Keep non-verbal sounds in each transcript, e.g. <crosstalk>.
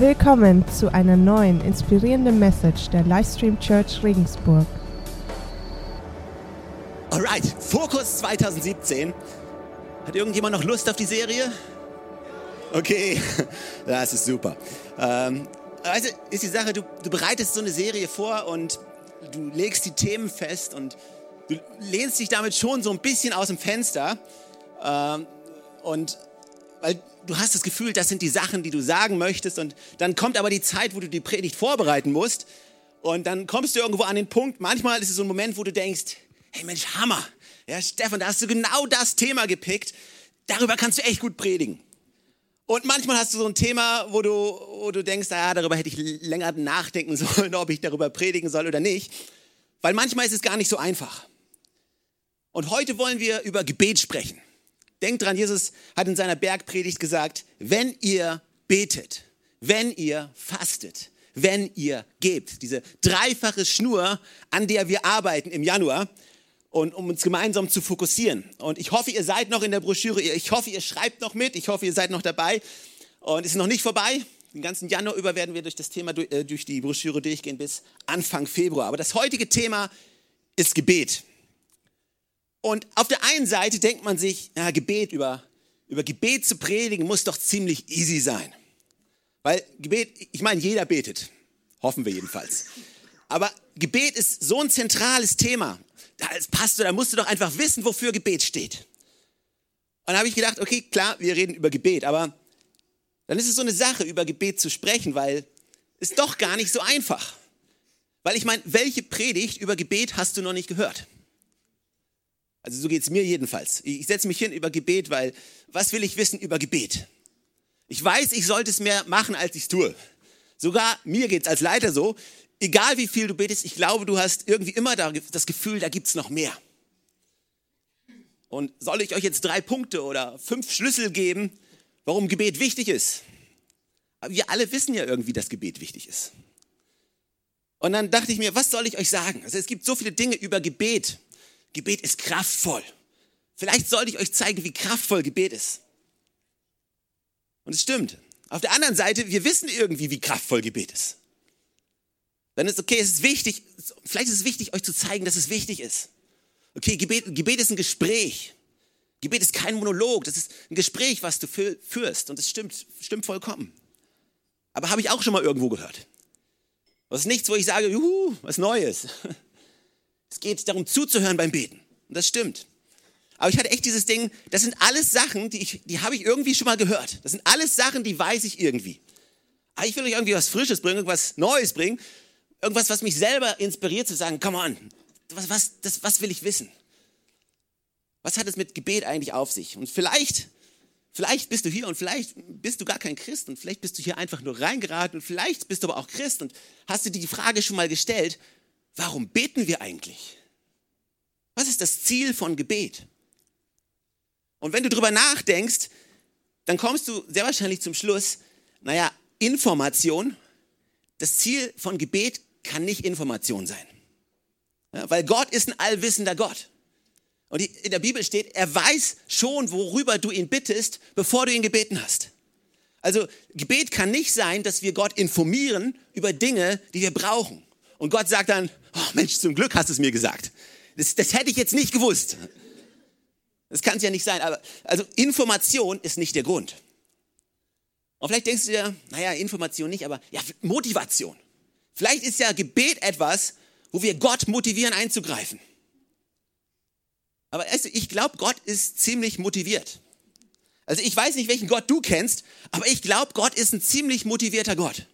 Willkommen zu einer neuen inspirierenden Message der Livestream Church Regensburg. Alright, Fokus 2017. Hat irgendjemand noch Lust auf die Serie? Okay, <laughs> das ist super. Ähm, also ist die Sache, du, du bereitest so eine Serie vor und du legst die Themen fest und du lehnst dich damit schon so ein bisschen aus dem Fenster. Ähm, und weil du hast das Gefühl, das sind die Sachen, die du sagen möchtest. Und dann kommt aber die Zeit, wo du die Predigt vorbereiten musst. Und dann kommst du irgendwo an den Punkt. Manchmal ist es so ein Moment, wo du denkst, hey Mensch, Hammer. Ja, Stefan, da hast du genau das Thema gepickt. Darüber kannst du echt gut predigen. Und manchmal hast du so ein Thema, wo du, wo du denkst, ah, darüber hätte ich länger nachdenken <laughs> sollen, ob ich darüber predigen soll oder nicht. Weil manchmal ist es gar nicht so einfach. Und heute wollen wir über Gebet sprechen. Denkt dran, Jesus hat in seiner Bergpredigt gesagt, wenn ihr betet, wenn ihr fastet, wenn ihr gebt. Diese dreifache Schnur, an der wir arbeiten im Januar und um uns gemeinsam zu fokussieren. Und ich hoffe, ihr seid noch in der Broschüre, ich hoffe, ihr schreibt noch mit, ich hoffe, ihr seid noch dabei und es ist noch nicht vorbei. Den ganzen Januar über werden wir durch das Thema, äh, durch die Broschüre durchgehen bis Anfang Februar. Aber das heutige Thema ist Gebet. Und auf der einen Seite denkt man sich, ja, Gebet über, über Gebet zu predigen muss doch ziemlich easy sein. Weil Gebet, ich meine, jeder betet. Hoffen wir jedenfalls. Aber Gebet ist so ein zentrales Thema. Da als Pastor, da musst du doch einfach wissen, wofür Gebet steht. Und da habe ich gedacht, okay, klar, wir reden über Gebet, aber dann ist es so eine Sache, über Gebet zu sprechen, weil es doch gar nicht so einfach. Weil ich meine, welche Predigt über Gebet hast du noch nicht gehört? Also so geht es mir jedenfalls. Ich setze mich hin über Gebet, weil was will ich wissen über Gebet? Ich weiß, ich sollte es mehr machen, als ich es tue. Sogar mir geht es als Leiter so, egal wie viel du betest, ich glaube, du hast irgendwie immer das Gefühl, da gibt es noch mehr. Und soll ich euch jetzt drei Punkte oder fünf Schlüssel geben, warum Gebet wichtig ist? Aber wir alle wissen ja irgendwie, dass Gebet wichtig ist. Und dann dachte ich mir, was soll ich euch sagen? Also es gibt so viele Dinge über Gebet, Gebet ist kraftvoll. Vielleicht sollte ich euch zeigen, wie kraftvoll Gebet ist. Und es stimmt. Auf der anderen Seite, wir wissen irgendwie, wie kraftvoll Gebet ist. Dann ist okay, es ist wichtig, vielleicht ist es wichtig, euch zu zeigen, dass es wichtig ist. Okay, Gebet, Gebet ist ein Gespräch. Gebet ist kein Monolog, das ist ein Gespräch, was du führst. Und es stimmt, stimmt vollkommen. Aber habe ich auch schon mal irgendwo gehört. Das ist nichts, wo ich sage, juhu, was Neues. <laughs> Es geht darum zuzuhören beim Beten. Und das stimmt. Aber ich hatte echt dieses Ding, das sind alles Sachen, die, ich, die habe ich irgendwie schon mal gehört. Das sind alles Sachen, die weiß ich irgendwie. Aber ich will euch irgendwie was Frisches bringen, irgendwas Neues bringen. Irgendwas, was mich selber inspiriert zu sagen, come on, was, was, das, was will ich wissen? Was hat es mit Gebet eigentlich auf sich? Und vielleicht, vielleicht bist du hier und vielleicht bist du gar kein Christ und vielleicht bist du hier einfach nur reingeraten und vielleicht bist du aber auch Christ und hast du dir die Frage schon mal gestellt, warum beten wir eigentlich? Was ist das Ziel von Gebet? Und wenn du darüber nachdenkst, dann kommst du sehr wahrscheinlich zum Schluss, naja, Information, das Ziel von Gebet kann nicht Information sein. Ja, weil Gott ist ein allwissender Gott. Und in der Bibel steht, er weiß schon, worüber du ihn bittest, bevor du ihn gebeten hast. Also Gebet kann nicht sein, dass wir Gott informieren über Dinge, die wir brauchen. Und Gott sagt dann, oh Mensch, zum Glück hast du es mir gesagt. Das, das hätte ich jetzt nicht gewusst. Das kann es ja nicht sein. Aber, also Information ist nicht der Grund. Und vielleicht denkst du dir, naja, Information nicht, aber ja, Motivation. Vielleicht ist ja Gebet etwas, wo wir Gott motivieren einzugreifen. Aber du, ich glaube, Gott ist ziemlich motiviert. Also ich weiß nicht, welchen Gott du kennst, aber ich glaube, Gott ist ein ziemlich motivierter Gott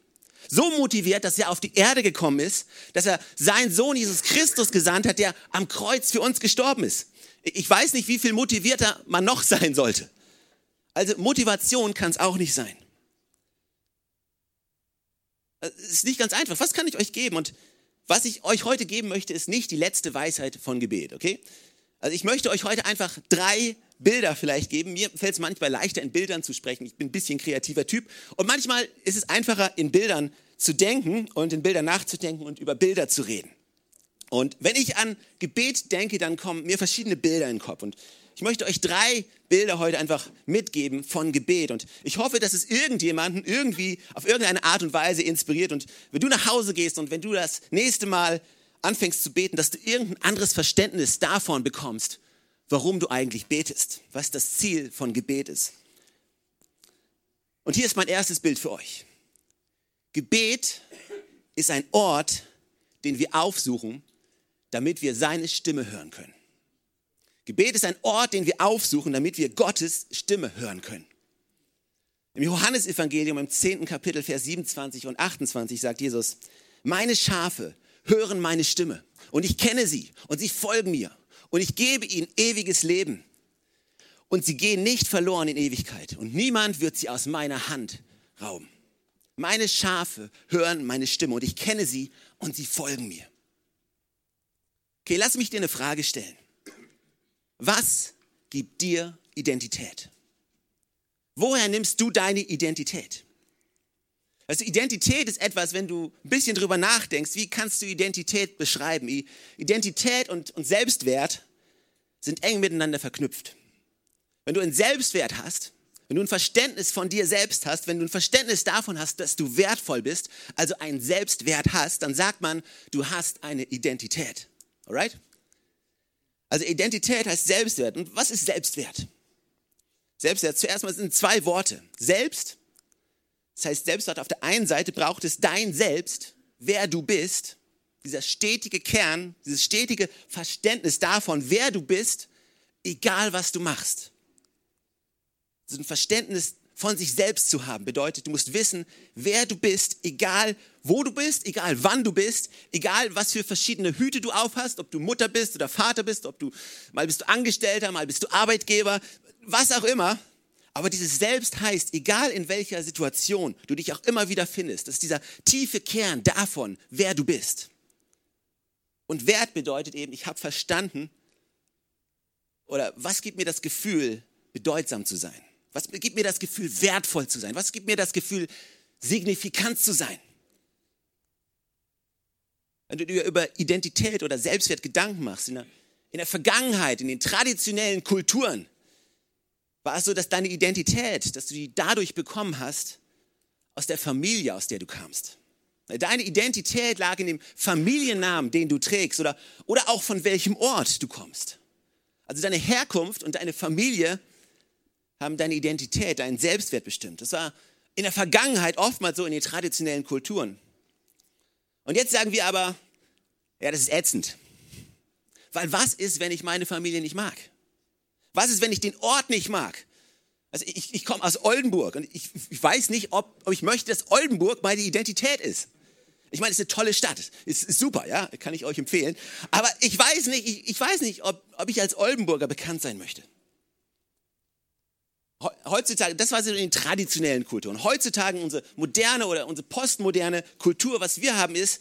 so motiviert, dass er auf die Erde gekommen ist, dass er seinen Sohn Jesus Christus gesandt hat, der am Kreuz für uns gestorben ist. Ich weiß nicht, wie viel motivierter man noch sein sollte. Also Motivation kann es auch nicht sein. Es ist nicht ganz einfach. Was kann ich euch geben? Und was ich euch heute geben möchte, ist nicht die letzte Weisheit von Gebet, okay? Also ich möchte euch heute einfach drei Bilder vielleicht geben. Mir fällt es manchmal leichter, in Bildern zu sprechen. Ich bin ein bisschen kreativer Typ. Und manchmal ist es einfacher, in Bildern zu denken und in Bildern nachzudenken und über Bilder zu reden. Und wenn ich an Gebet denke, dann kommen mir verschiedene Bilder in den Kopf. Und ich möchte euch drei Bilder heute einfach mitgeben von Gebet. Und ich hoffe, dass es irgendjemanden irgendwie auf irgendeine Art und Weise inspiriert. Und wenn du nach Hause gehst und wenn du das nächste Mal anfängst zu beten, dass du irgendein anderes Verständnis davon bekommst, warum du eigentlich betest, was das Ziel von Gebet ist. Und hier ist mein erstes Bild für euch. Gebet ist ein Ort, den wir aufsuchen, damit wir seine Stimme hören können. Gebet ist ein Ort, den wir aufsuchen, damit wir Gottes Stimme hören können. Im Johannesevangelium im 10. Kapitel, Vers 27 und 28 sagt Jesus, meine Schafe hören meine Stimme und ich kenne sie und sie folgen mir und ich gebe ihnen ewiges Leben und sie gehen nicht verloren in Ewigkeit und niemand wird sie aus meiner Hand rauben. Meine Schafe hören meine Stimme und ich kenne sie und sie folgen mir. Okay, lass mich dir eine Frage stellen. Was gibt dir Identität? Woher nimmst du deine Identität? Also Identität ist etwas, wenn du ein bisschen drüber nachdenkst, wie kannst du Identität beschreiben? Identität und, und Selbstwert sind eng miteinander verknüpft. Wenn du einen Selbstwert hast, wenn du ein Verständnis von dir selbst hast, wenn du ein Verständnis davon hast, dass du wertvoll bist, also einen Selbstwert hast, dann sagt man, du hast eine Identität. Alright? Also Identität heißt Selbstwert. Und was ist Selbstwert? Selbstwert, zuerst mal sind zwei Worte. Selbst, das heißt Selbstwert auf der einen Seite braucht es dein Selbst, wer du bist, dieser stetige Kern, dieses stetige Verständnis davon, wer du bist, egal was du machst. Ist ein Verständnis von sich selbst zu haben. Bedeutet, du musst wissen, wer du bist, egal wo du bist, egal wann du bist, egal was für verschiedene Hüte du aufhast, ob du Mutter bist oder Vater bist, ob du mal bist du Angestellter, mal bist du Arbeitgeber, was auch immer. Aber dieses Selbst heißt, egal in welcher Situation du dich auch immer wieder findest, das ist dieser tiefe Kern davon, wer du bist. Und Wert bedeutet eben, ich habe verstanden, oder was gibt mir das Gefühl, bedeutsam zu sein? Was gibt mir das Gefühl, wertvoll zu sein? Was gibt mir das Gefühl, signifikant zu sein? Wenn du dir über Identität oder Selbstwert Gedanken machst, in der, in der Vergangenheit, in den traditionellen Kulturen, war es so, dass deine Identität, dass du die dadurch bekommen hast, aus der Familie, aus der du kamst. Deine Identität lag in dem Familiennamen, den du trägst oder, oder auch von welchem Ort du kommst. Also deine Herkunft und deine Familie haben deine Identität, deinen Selbstwert bestimmt. Das war in der Vergangenheit oftmals so in den traditionellen Kulturen. Und jetzt sagen wir aber, ja, das ist ätzend. Weil was ist, wenn ich meine Familie nicht mag? Was ist, wenn ich den Ort nicht mag? Also ich, ich komme aus Oldenburg und ich, ich weiß nicht, ob, ob, ich möchte, dass Oldenburg meine Identität ist. Ich meine, es ist eine tolle Stadt, es ist super, ja, kann ich euch empfehlen. Aber ich weiß nicht, ich, ich weiß nicht, ob, ob ich als Oldenburger bekannt sein möchte heutzutage, das war so in den traditionellen Kulturen. Heutzutage unsere moderne oder unsere postmoderne Kultur, was wir haben, ist,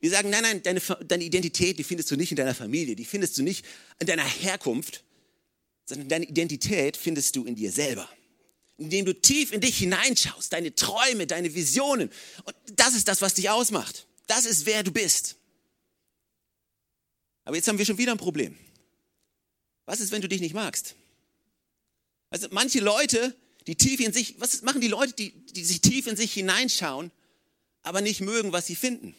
wir sagen, nein, nein, deine, deine Identität, die findest du nicht in deiner Familie, die findest du nicht in deiner Herkunft, sondern deine Identität findest du in dir selber. Indem du tief in dich hineinschaust, deine Träume, deine Visionen. Und das ist das, was dich ausmacht. Das ist, wer du bist. Aber jetzt haben wir schon wieder ein Problem. Was ist, wenn du dich nicht magst? Also manche Leute, die tief in sich, was machen die Leute, die, die sich tief in sich hineinschauen, aber nicht mögen, was sie finden?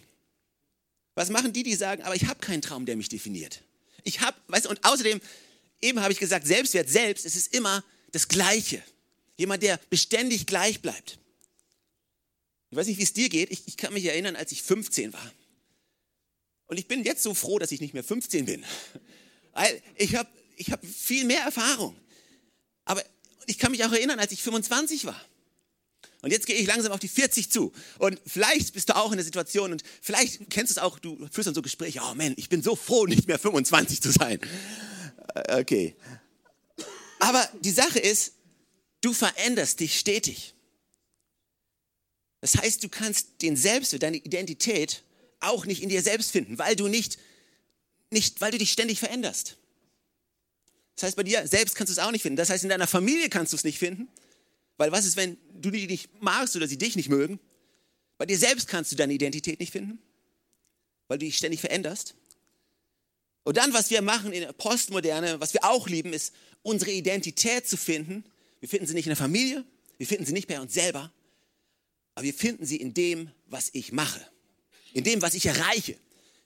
Was machen die, die sagen, aber ich habe keinen Traum, der mich definiert? Ich habe, weißt du, und außerdem, eben habe ich gesagt, Selbstwert selbst, es ist immer das Gleiche. Jemand, der beständig gleich bleibt. Ich weiß nicht, wie es dir geht. Ich, ich kann mich erinnern, als ich 15 war. Und ich bin jetzt so froh, dass ich nicht mehr 15 bin. Weil ich habe ich hab viel mehr Erfahrung. Aber ich kann mich auch erinnern, als ich 25 war. Und jetzt gehe ich langsam auf die 40 zu. Und vielleicht bist du auch in der Situation und vielleicht kennst du es auch, du führst dann so Gespräche, oh man, ich bin so froh, nicht mehr 25 zu sein. Äh, okay. Aber die Sache ist, du veränderst dich stetig. Das heißt, du kannst den Selbstwert, deine Identität auch nicht in dir selbst finden, weil du nicht, nicht, weil du dich ständig veränderst. Das heißt, bei dir selbst kannst du es auch nicht finden. Das heißt, in deiner Familie kannst du es nicht finden. Weil was ist, wenn du die nicht magst oder sie dich nicht mögen? Bei dir selbst kannst du deine Identität nicht finden, weil du dich ständig veränderst. Und dann, was wir machen in der Postmoderne, was wir auch lieben, ist, unsere Identität zu finden. Wir finden sie nicht in der Familie, wir finden sie nicht bei uns selber, aber wir finden sie in dem, was ich mache, in dem, was ich erreiche,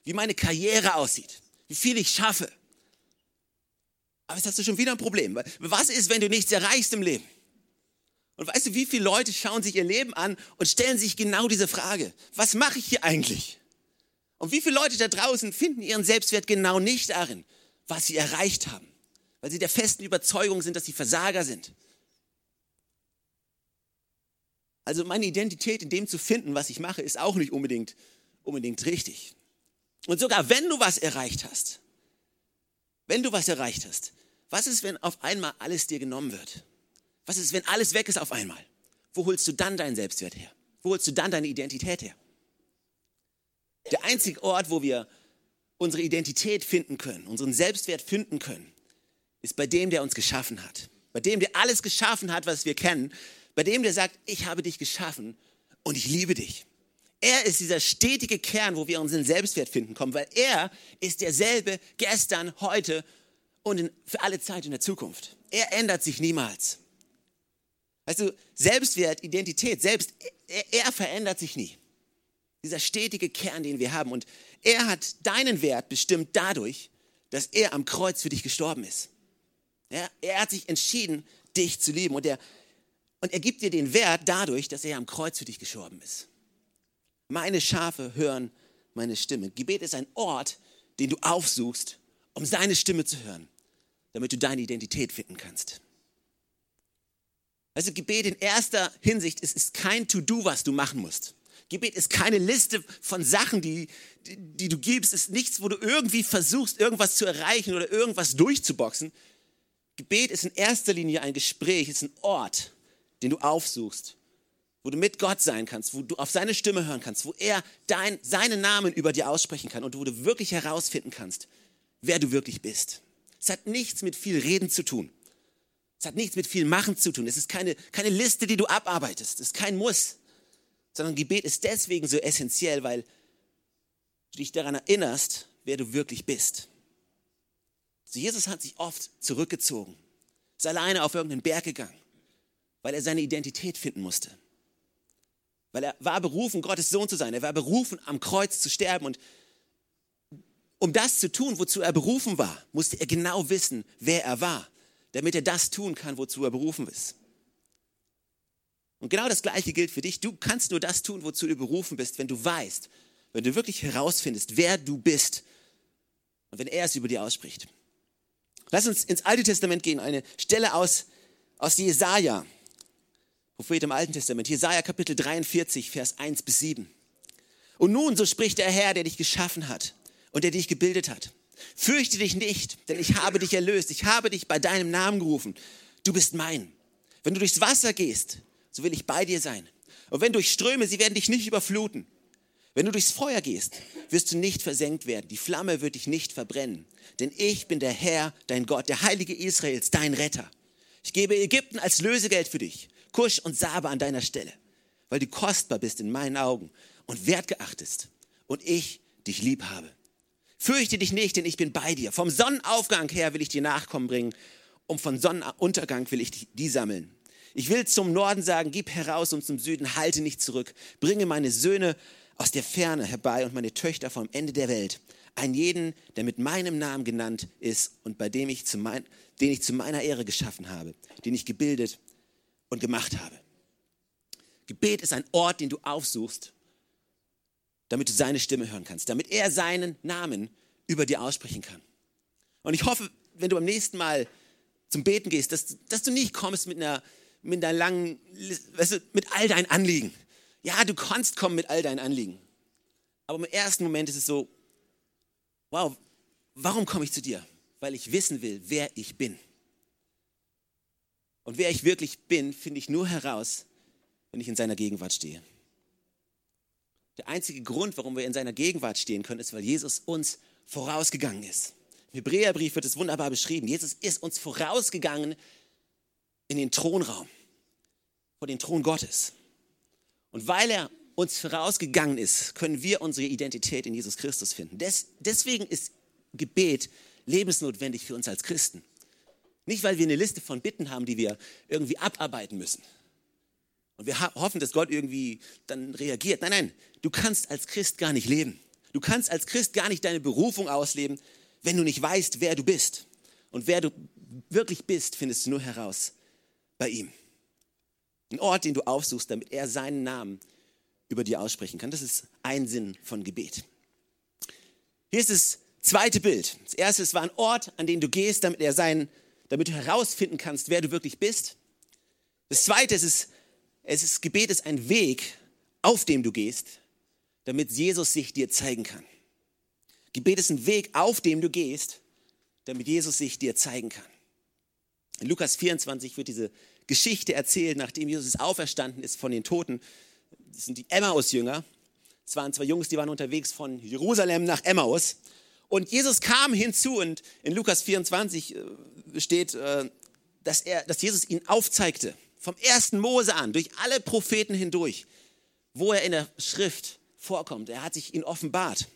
wie meine Karriere aussieht, wie viel ich schaffe. Aber jetzt hast du schon wieder ein Problem. Was ist, wenn du nichts erreichst im Leben? Und weißt du, wie viele Leute schauen sich ihr Leben an und stellen sich genau diese Frage, was mache ich hier eigentlich? Und wie viele Leute da draußen finden ihren Selbstwert genau nicht darin, was sie erreicht haben, weil sie der festen Überzeugung sind, dass sie Versager sind. Also meine Identität in dem zu finden, was ich mache, ist auch nicht unbedingt, unbedingt richtig. Und sogar wenn du was erreicht hast, wenn du was erreicht hast, was ist, wenn auf einmal alles dir genommen wird? Was ist, wenn alles weg ist auf einmal? Wo holst du dann deinen Selbstwert her? Wo holst du dann deine Identität her? Der einzige Ort, wo wir unsere Identität finden können, unseren Selbstwert finden können, ist bei dem, der uns geschaffen hat. Bei dem, der alles geschaffen hat, was wir kennen. Bei dem, der sagt, ich habe dich geschaffen und ich liebe dich. Er ist dieser stetige Kern, wo wir unseren Selbstwert finden kommen, weil er ist derselbe gestern, heute und in, für alle Zeit in der Zukunft. Er ändert sich niemals. Weißt du, Selbstwert, Identität, selbst er, er verändert sich nie. Dieser stetige Kern, den wir haben. Und er hat deinen Wert bestimmt dadurch, dass er am Kreuz für dich gestorben ist. Ja, er hat sich entschieden, dich zu lieben. Und er, und er gibt dir den Wert dadurch, dass er am Kreuz für dich gestorben ist. Meine Schafe hören meine Stimme. Gebet ist ein Ort, den du aufsuchst, um seine Stimme zu hören, damit du deine Identität finden kannst. Also Gebet in erster Hinsicht ist, ist kein To-Do, was du machen musst. Gebet ist keine Liste von Sachen, die, die, die du gibst. Es ist nichts, wo du irgendwie versuchst, irgendwas zu erreichen oder irgendwas durchzuboxen. Gebet ist in erster Linie ein Gespräch, ist ein Ort, den du aufsuchst, wo du mit Gott sein kannst, wo du auf seine Stimme hören kannst, wo er dein, seinen Namen über dir aussprechen kann und wo du wirklich herausfinden kannst, wer du wirklich bist. Es hat nichts mit viel Reden zu tun. Es hat nichts mit viel Machen zu tun. Es ist keine, keine Liste, die du abarbeitest. Es ist kein Muss. Sondern Gebet ist deswegen so essentiell, weil du dich daran erinnerst, wer du wirklich bist. So Jesus hat sich oft zurückgezogen, ist alleine auf irgendeinen Berg gegangen, weil er seine Identität finden musste. Weil er war berufen, Gottes Sohn zu sein. Er war berufen, am Kreuz zu sterben. Und um das zu tun, wozu er berufen war, musste er genau wissen, wer er war damit er das tun kann, wozu er berufen ist. Und genau das Gleiche gilt für dich. Du kannst nur das tun, wozu du berufen bist, wenn du weißt, wenn du wirklich herausfindest, wer du bist und wenn er es über dir ausspricht. Lass uns ins Alte Testament gehen, eine Stelle aus, aus Jesaja, Prophet im Alten Testament, Jesaja Kapitel 43, Vers 1 bis 7. Und nun, so spricht der Herr, der dich geschaffen hat und der dich gebildet hat. Fürchte dich nicht, denn ich habe dich erlöst. Ich habe dich bei deinem Namen gerufen. Du bist mein. Wenn du durchs Wasser gehst, so will ich bei dir sein. Und wenn durch Ströme, sie werden dich nicht überfluten. Wenn du durchs Feuer gehst, wirst du nicht versenkt werden. Die Flamme wird dich nicht verbrennen. Denn ich bin der Herr, dein Gott, der Heilige Israels, dein Retter. Ich gebe Ägypten als Lösegeld für dich, Kusch und Sabe an deiner Stelle, weil du kostbar bist in meinen Augen und wertgeachtest und ich dich lieb habe. Fürchte dich nicht, denn ich bin bei dir. Vom Sonnenaufgang her will ich dir Nachkommen bringen und von Sonnenuntergang will ich die sammeln. Ich will zum Norden sagen, gib heraus und zum Süden halte nicht zurück. Bringe meine Söhne aus der Ferne herbei und meine Töchter vom Ende der Welt. Ein jeden, der mit meinem Namen genannt ist und bei dem ich zu mein, den ich zu meiner Ehre geschaffen habe, den ich gebildet und gemacht habe. Gebet ist ein Ort, den du aufsuchst, damit du seine Stimme hören kannst, damit er seinen Namen über dir aussprechen kann. Und ich hoffe, wenn du beim nächsten Mal zum Beten gehst, dass, dass du nicht kommst mit einer, mit einer langen, weißt du, mit all deinen Anliegen. Ja, du kannst kommen mit all deinen Anliegen. Aber im ersten Moment ist es so, wow, warum komme ich zu dir? Weil ich wissen will, wer ich bin. Und wer ich wirklich bin, finde ich nur heraus, wenn ich in seiner Gegenwart stehe. Der einzige Grund, warum wir in seiner Gegenwart stehen können, ist, weil Jesus uns vorausgegangen ist. Im Hebräerbrief wird es wunderbar beschrieben. Jesus ist uns vorausgegangen in den Thronraum, vor den Thron Gottes. Und weil er uns vorausgegangen ist, können wir unsere Identität in Jesus Christus finden. Des, deswegen ist Gebet lebensnotwendig für uns als Christen. Nicht, weil wir eine Liste von Bitten haben, die wir irgendwie abarbeiten müssen. Und wir hoffen, dass Gott irgendwie dann reagiert. Nein, nein, du kannst als Christ gar nicht leben. Du kannst als Christ gar nicht deine Berufung ausleben, wenn du nicht weißt, wer du bist. Und wer du wirklich bist, findest du nur heraus bei ihm. Ein Ort, den du aufsuchst, damit er seinen Namen über dir aussprechen kann. Das ist ein Sinn von Gebet. Hier ist das zweite Bild. Das erste, es war ein Ort, an den du gehst, damit er sein, damit du herausfinden kannst, wer du wirklich bist. Das zweite, ist, es ist Gebet ist ein Weg, auf dem du gehst, damit Jesus sich dir zeigen kann. Gebet ist ein Weg, auf dem du gehst, damit Jesus sich dir zeigen kann. In Lukas 24 wird diese Geschichte erzählt, nachdem Jesus auferstanden ist von den Toten. Das sind die Emmaus-Jünger. Es waren zwei Jungs, die waren unterwegs von Jerusalem nach Emmaus. Und Jesus kam hinzu und in Lukas 24 äh, steht, äh, dass, er, dass Jesus ihn aufzeigte, vom ersten Mose an, durch alle Propheten hindurch, wo er in der Schrift vorkommt. Er hat sich ihnen offenbart,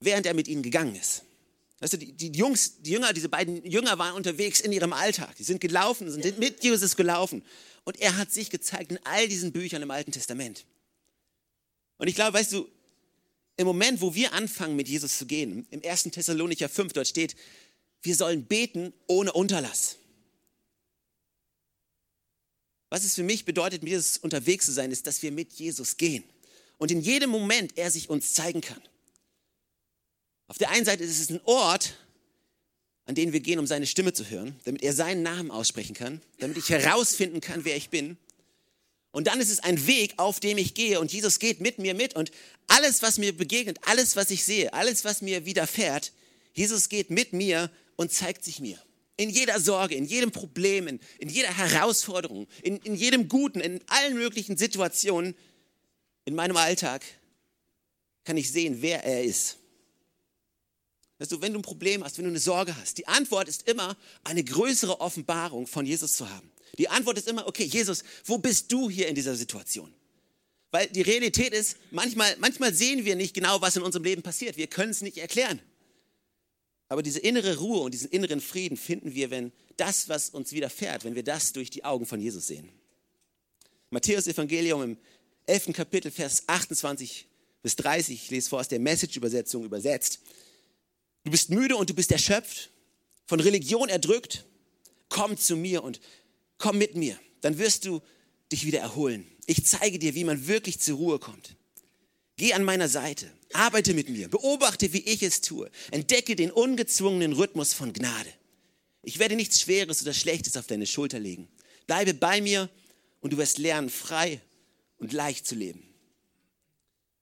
während er mit ihnen gegangen ist. Weißt du, die, die, Jungs, die Jünger, diese beiden Jünger waren unterwegs in ihrem Alltag. Die sind gelaufen, sind mit Jesus gelaufen. Und er hat sich gezeigt in all diesen Büchern im Alten Testament. Und ich glaube, weißt du, im Moment, wo wir anfangen, mit Jesus zu gehen, im 1. Thessalonicher 5, dort steht, wir sollen beten ohne Unterlass. Was es für mich bedeutet, mit Jesus unterwegs zu sein, ist, dass wir mit Jesus gehen. Und in jedem Moment er sich uns zeigen kann. Auf der einen Seite ist es ein Ort, an den wir gehen, um seine Stimme zu hören, damit er seinen Namen aussprechen kann, damit ich herausfinden kann, wer ich bin. Und dann ist es ein Weg, auf dem ich gehe und Jesus geht mit mir mit und alles, was mir begegnet, alles, was ich sehe, alles, was mir widerfährt, Jesus geht mit mir und zeigt sich mir. In jeder Sorge, in jedem Problem, in, in jeder Herausforderung, in, in jedem Guten, in allen möglichen Situationen in meinem Alltag kann ich sehen, wer er ist. Weißt du, wenn du ein Problem hast, wenn du eine Sorge hast, die Antwort ist immer, eine größere Offenbarung von Jesus zu haben. Die Antwort ist immer, okay, Jesus, wo bist du hier in dieser Situation? Weil die Realität ist, manchmal, manchmal sehen wir nicht genau, was in unserem Leben passiert. Wir können es nicht erklären. Aber diese innere Ruhe und diesen inneren Frieden finden wir, wenn das, was uns widerfährt, wenn wir das durch die Augen von Jesus sehen. Matthäus Evangelium im 11. Kapitel, Vers 28 bis 30, ich lese vor aus der Message-Übersetzung übersetzt. Du bist müde und du bist erschöpft, von Religion erdrückt. Komm zu mir und komm mit mir. Dann wirst du dich wieder erholen. Ich zeige dir, wie man wirklich zur Ruhe kommt. Geh an meiner Seite, arbeite mit mir, beobachte, wie ich es tue, entdecke den ungezwungenen Rhythmus von Gnade. Ich werde nichts Schweres oder Schlechtes auf deine Schulter legen. Bleibe bei mir und du wirst lernen, frei und leicht zu leben.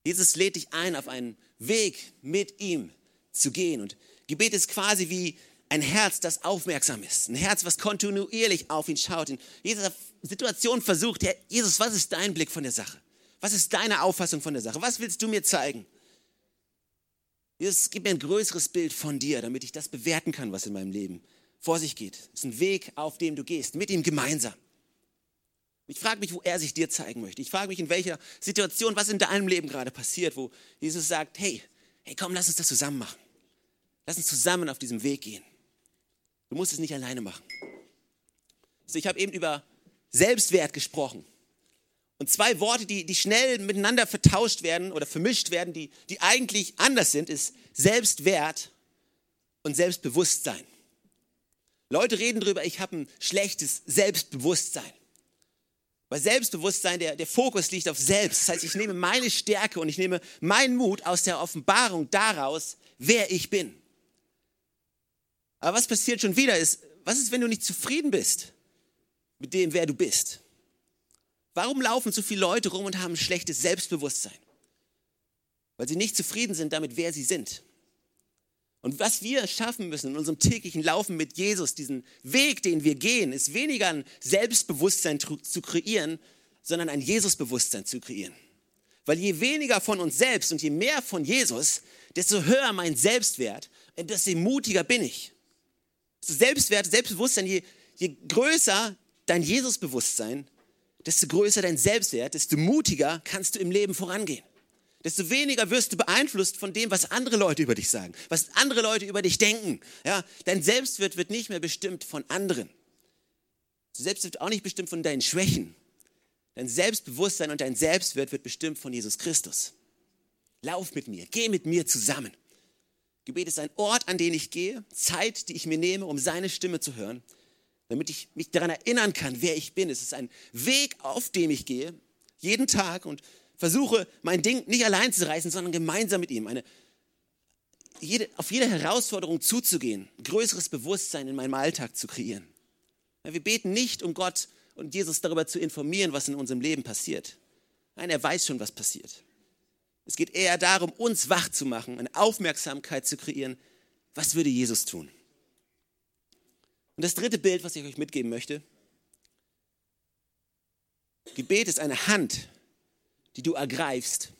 Jesus lädt dich ein, auf einen Weg mit ihm zu gehen. Und Gebet ist quasi wie ein Herz, das aufmerksam ist. Ein Herz, was kontinuierlich auf ihn schaut. In jeder Situation versucht, Herr Jesus, was ist dein Blick von der Sache? Was ist deine Auffassung von der Sache? Was willst du mir zeigen? Jesus, gib mir ein größeres Bild von dir, damit ich das bewerten kann, was in meinem Leben vor sich geht. Es ist ein Weg, auf dem du gehst, mit ihm gemeinsam. Ich frage mich, wo er sich dir zeigen möchte. Ich frage mich, in welcher Situation, was in deinem Leben gerade passiert, wo Jesus sagt, hey, hey, komm, lass uns das zusammen machen. Lass uns zusammen auf diesem Weg gehen. Du musst es nicht alleine machen. Also ich habe eben über Selbstwert gesprochen. Und zwei Worte, die, die schnell miteinander vertauscht werden oder vermischt werden, die, die eigentlich anders sind, ist Selbstwert und Selbstbewusstsein. Leute reden darüber, ich habe ein schlechtes Selbstbewusstsein. Bei Selbstbewusstsein, der, der Fokus liegt auf Selbst. Das heißt, ich nehme meine Stärke und ich nehme meinen Mut aus der Offenbarung daraus, wer ich bin. Aber was passiert schon wieder ist, was ist, wenn du nicht zufrieden bist mit dem, wer du bist? Warum laufen so viele Leute rum und haben ein schlechtes Selbstbewusstsein? Weil sie nicht zufrieden sind damit, wer sie sind. Und was wir schaffen müssen in unserem täglichen Laufen mit Jesus, diesen Weg, den wir gehen, ist weniger ein Selbstbewusstsein zu kreieren, sondern ein Jesusbewusstsein zu kreieren. Weil je weniger von uns selbst und je mehr von Jesus, desto höher mein Selbstwert und desto mutiger bin ich. Selbstwert, Selbstbewusstsein, je, je größer dein Jesusbewusstsein, desto größer dein Selbstwert, desto mutiger kannst du im Leben vorangehen. desto weniger wirst du beeinflusst von dem, was andere Leute über dich sagen, was andere Leute über dich denken. Ja, dein Selbstwert wird nicht mehr bestimmt von anderen. Du selbst wird auch nicht bestimmt von deinen Schwächen. Dein Selbstbewusstsein und dein Selbstwert wird bestimmt von Jesus Christus. Lauf mit mir, geh mit mir zusammen. Gebet ist ein Ort, an den ich gehe, Zeit, die ich mir nehme, um seine Stimme zu hören, damit ich mich daran erinnern kann, wer ich bin. Es ist ein Weg, auf dem ich gehe, jeden Tag und versuche, mein Ding nicht allein zu reißen, sondern gemeinsam mit ihm. Eine, jede, auf jede Herausforderung zuzugehen, größeres Bewusstsein in meinem Alltag zu kreieren. Wir beten nicht, um Gott und Jesus darüber zu informieren, was in unserem Leben passiert. Nein, er weiß schon, was passiert. Es geht eher darum, uns wach zu machen, eine Aufmerksamkeit zu kreieren. Was würde Jesus tun? Und das dritte Bild, was ich euch mitgeben möchte. Gebet ist eine Hand, die du ergreifst,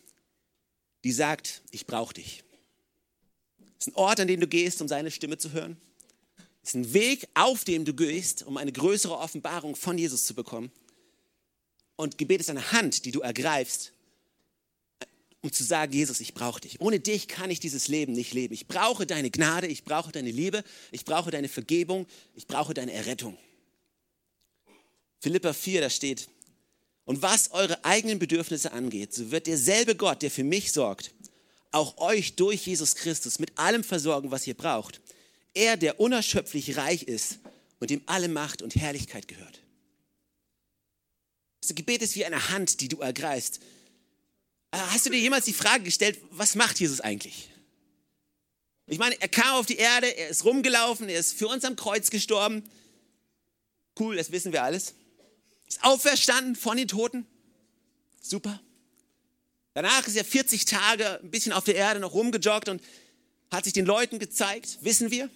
die sagt, ich brauche dich. Es ist ein Ort, an den du gehst, um seine Stimme zu hören. Es ist ein Weg, auf dem du gehst, um eine größere Offenbarung von Jesus zu bekommen. Und Gebet ist eine Hand, die du ergreifst, um zu sagen, Jesus, ich brauche dich. Ohne dich kann ich dieses Leben nicht leben. Ich brauche deine Gnade, ich brauche deine Liebe, ich brauche deine Vergebung, ich brauche deine Errettung. Philippa 4, da steht, und was eure eigenen Bedürfnisse angeht, so wird derselbe Gott, der für mich sorgt, auch euch durch Jesus Christus mit allem versorgen, was ihr braucht. Er, der unerschöpflich reich ist und dem alle Macht und Herrlichkeit gehört. Das Gebet ist wie eine Hand, die du ergreifst. Äh, hast du dir jemals die Frage gestellt, was macht Jesus eigentlich? Ich meine, er kam auf die Erde, er ist rumgelaufen, er ist für uns am Kreuz gestorben. Cool, das wissen wir alles. Ist auferstanden von den Toten. Super. Danach ist er 40 Tage ein bisschen auf der Erde noch rumgejoggt und hat sich den Leuten gezeigt, wissen wir.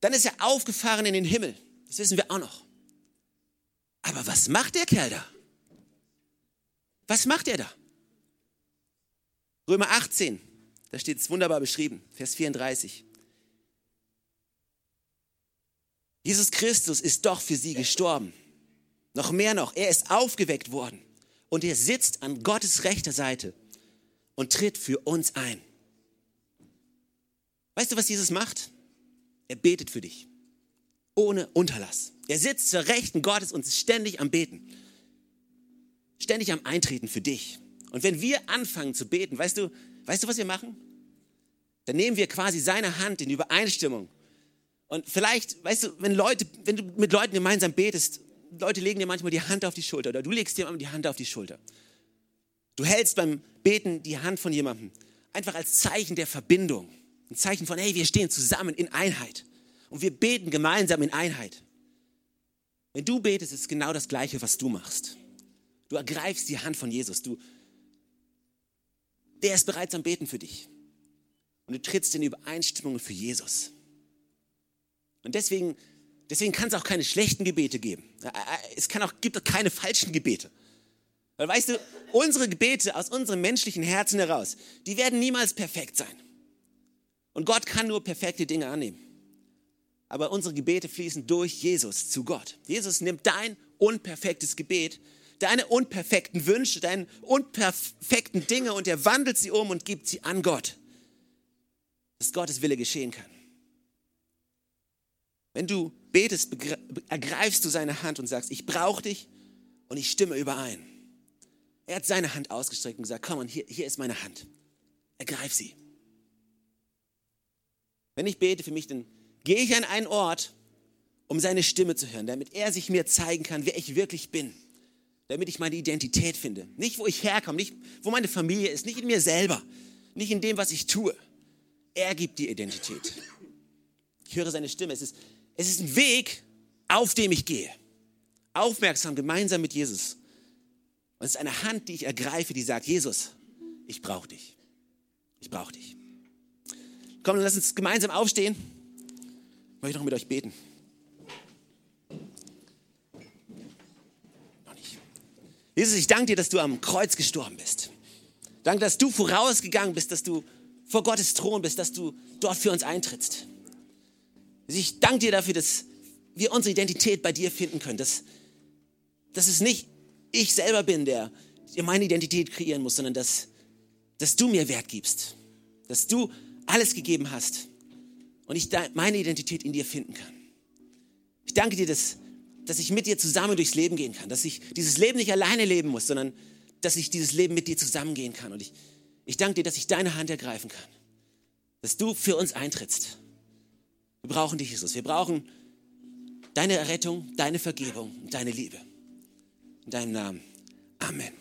Dann ist er aufgefahren in den Himmel. Das wissen wir auch noch. Aber was macht der Kerl da? Was macht er da? Römer 18, da steht es wunderbar beschrieben, Vers 34. Jesus Christus ist doch für sie gestorben noch mehr noch, er ist aufgeweckt worden und er sitzt an Gottes rechter Seite und tritt für uns ein. Weißt du, was Jesus macht? Er betet für dich. Ohne Unterlass. Er sitzt zur Rechten Gottes und ist ständig am Beten. Ständig am Eintreten für dich. Und wenn wir anfangen zu beten, weißt du, weißt du, was wir machen? Dann nehmen wir quasi seine Hand in Übereinstimmung. Und vielleicht, weißt du, wenn Leute, wenn du mit Leuten gemeinsam betest, Leute legen dir manchmal die Hand auf die Schulter oder du legst dir manchmal die Hand auf die Schulter. Du hältst beim Beten die Hand von jemandem einfach als Zeichen der Verbindung. Ein Zeichen von, hey, wir stehen zusammen in Einheit. Und wir beten gemeinsam in Einheit. Wenn du betest, ist es genau das Gleiche, was du machst. Du ergreifst die Hand von Jesus. Du, der ist bereits am Beten für dich. Und du trittst in Übereinstimmung für Jesus. Und deswegen Deswegen kann es auch keine schlechten Gebete geben. Es kann auch, gibt auch keine falschen Gebete. Weil weißt du, unsere Gebete aus unserem menschlichen Herzen heraus, die werden niemals perfekt sein. Und Gott kann nur perfekte Dinge annehmen. Aber unsere Gebete fließen durch Jesus zu Gott. Jesus nimmt dein unperfektes Gebet, deine unperfekten Wünsche, deine unperfekten Dinge und er wandelt sie um und gibt sie an Gott, dass Gottes Wille geschehen kann. Wenn du betest, ergreifst du seine Hand und sagst, ich brauche dich und ich stimme überein. Er hat seine Hand ausgestreckt und gesagt, komm und hier, hier ist meine Hand. Ergreif sie. Wenn ich bete für mich, dann gehe ich an einen Ort, um seine Stimme zu hören, damit er sich mir zeigen kann, wer ich wirklich bin. Damit ich meine Identität finde. Nicht, wo ich herkomme, nicht, wo meine Familie ist, nicht in mir selber, nicht in dem, was ich tue. Er gibt die Identität. Ich höre seine Stimme. Es ist es ist ein Weg, auf dem ich gehe. Aufmerksam, gemeinsam mit Jesus. Und es ist eine Hand, die ich ergreife, die sagt, Jesus, ich brauche dich. Ich brauche dich. Komm, lass uns gemeinsam aufstehen. Ich möchte noch mit euch beten. Noch nicht. Jesus, ich danke dir, dass du am Kreuz gestorben bist. Danke, dass du vorausgegangen bist, dass du vor Gottes Thron bist, dass du dort für uns eintrittst. Ich danke dir dafür, dass wir unsere Identität bei dir finden können. Dass, dass es nicht ich selber bin, der meine Identität kreieren muss, sondern dass dass du mir Wert gibst, dass du alles gegeben hast und ich meine Identität in dir finden kann. Ich danke dir, dass, dass ich mit dir zusammen durchs Leben gehen kann, dass ich dieses Leben nicht alleine leben muss, sondern dass ich dieses Leben mit dir zusammengehen kann. Und ich, ich danke dir, dass ich deine Hand ergreifen kann, dass du für uns eintrittst. Wir brauchen dich, Jesus. Wir brauchen deine Errettung, deine Vergebung und deine Liebe. In deinem Namen. Amen.